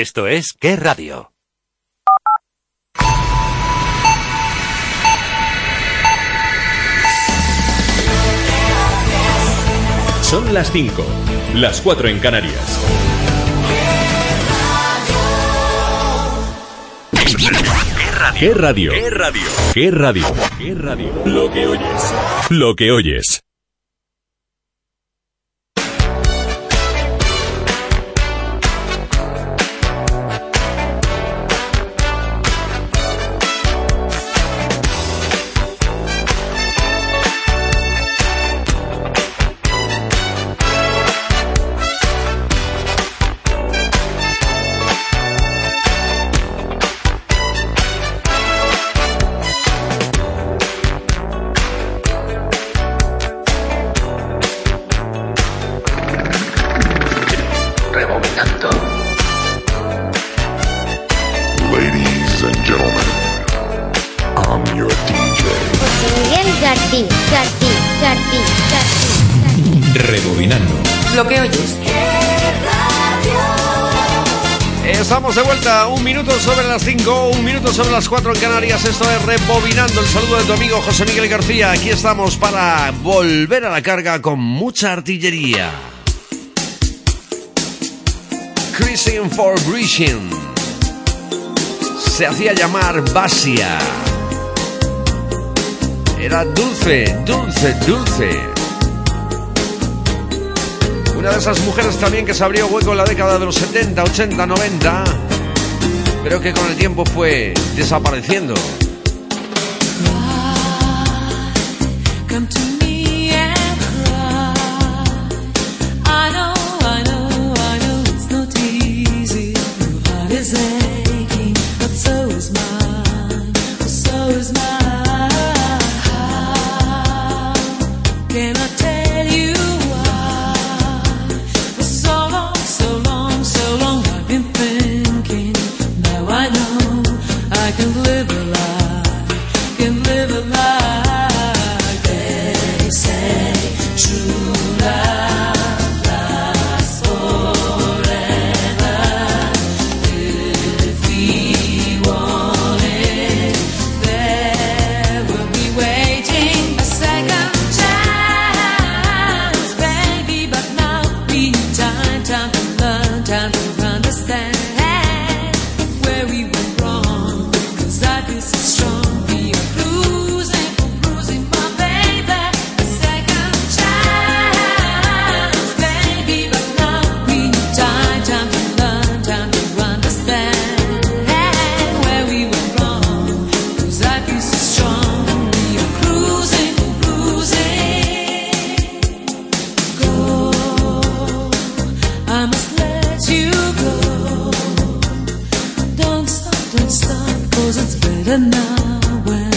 Esto es Qué Radio. Son las 5, las 4 en Canarias. ¿Qué radio? ¿Qué radio? ¿Qué radio? ¿Qué radio? ¿Qué radio? Lo que oyes. Lo que oyes. I'm your DJ. José Miguel García, García, García, García. Rebobinando. Lo que oyes. Estamos de vuelta, un minuto sobre las 5, un minuto sobre las 4 en Canarias. Esto es Rebobinando. El saludo de tu amigo José Miguel García. Aquí estamos para volver a la carga con mucha artillería. Cruising for Bridging. Se hacía llamar Basia. Era dulce, dulce, dulce. Una de esas mujeres también que se abrió hueco en la década de los 70, 80, 90, pero que con el tiempo fue desapareciendo. Better now when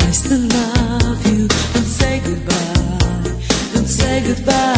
I still love you. Don't say goodbye, don't say goodbye.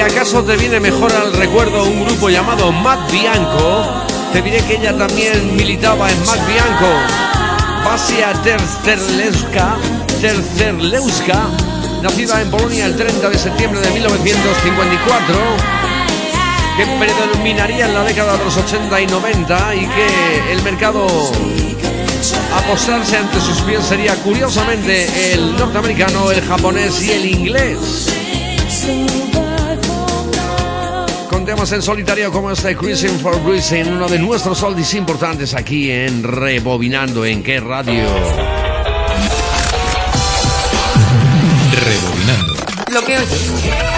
Acaso te viene mejor al recuerdo un grupo llamado Matt Bianco, te diré que ella también militaba en Matt Bianco. Basia Tercerlewska, Tercerlewska, nacida en Polonia el 30 de septiembre de 1954, que predominaría en la década de los 80 y 90 y que el mercado a postrarse ante sus pies sería curiosamente el norteamericano, el japonés y el inglés. Temas en solitario como este Cruising for Bruising, uno de nuestros oldies importantes aquí en Rebobinando en qué radio. Rebobinando. Lo que oyes.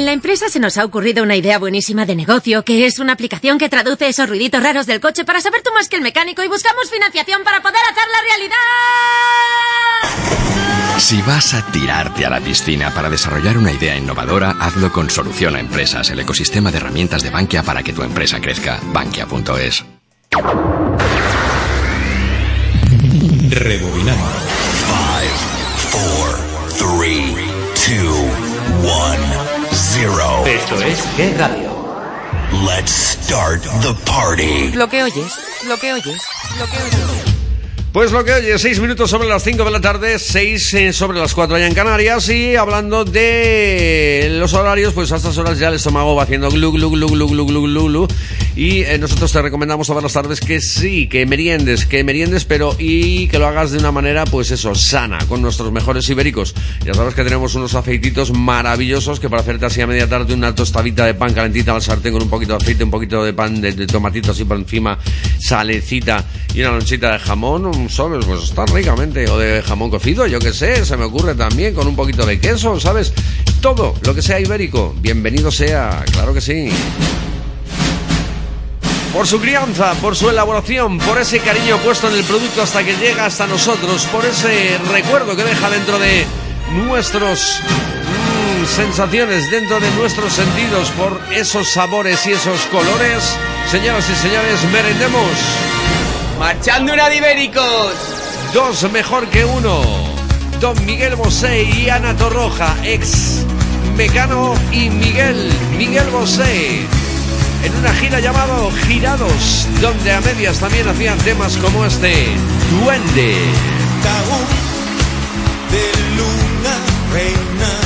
En la empresa se nos ha ocurrido una idea buenísima de negocio, que es una aplicación que traduce esos ruiditos raros del coche para saber tú más que el mecánico y buscamos financiación para poder hacerla realidad. Si vas a tirarte a la piscina para desarrollar una idea innovadora, hazlo con Solución a Empresas, el ecosistema de herramientas de Bankia para que tu empresa crezca. Bankia.es. Rebobinando. 5, 4, 3. Esto es qué radio. Let's start the party. Lo que oyes. Lo que oyes. Lo que oyes. Pues lo que oye, 6 minutos sobre las 5 de la tarde, 6 eh, sobre las 4 allá en Canarias y hablando de los horarios, pues a estas horas ya el estómago va haciendo glu glu glu glu glu glu glu, glu. y eh, nosotros te recomendamos a las tardes que sí, que meriendes, que meriendes, pero y que lo hagas de una manera pues eso, sana, con nuestros mejores ibéricos. Ya sabes que tenemos unos aceititos maravillosos que para hacerte así a media tarde una tostadita de pan calentita al sartén con un poquito de aceite, un poquito de pan de, de tomatito así por encima, salecita y una lonchita de jamón ¿sabes? Pues está ricamente. O de jamón cocido, yo qué sé, se me ocurre también con un poquito de queso, ¿sabes? Todo lo que sea ibérico, bienvenido sea, claro que sí. Por su crianza, por su elaboración, por ese cariño puesto en el producto hasta que llega hasta nosotros, por ese recuerdo que deja dentro de nuestros mm, sensaciones, dentro de nuestros sentidos, por esos sabores y esos colores. Señoras y señores, merendemos. Marchando una de ibéricos. Dos mejor que uno. Don Miguel Bosé y Ana Torroja, ex Mecano y Miguel, Miguel Bosé. En una gira llamado Girados, donde a medias también hacían temas como este, Duende. de luna reina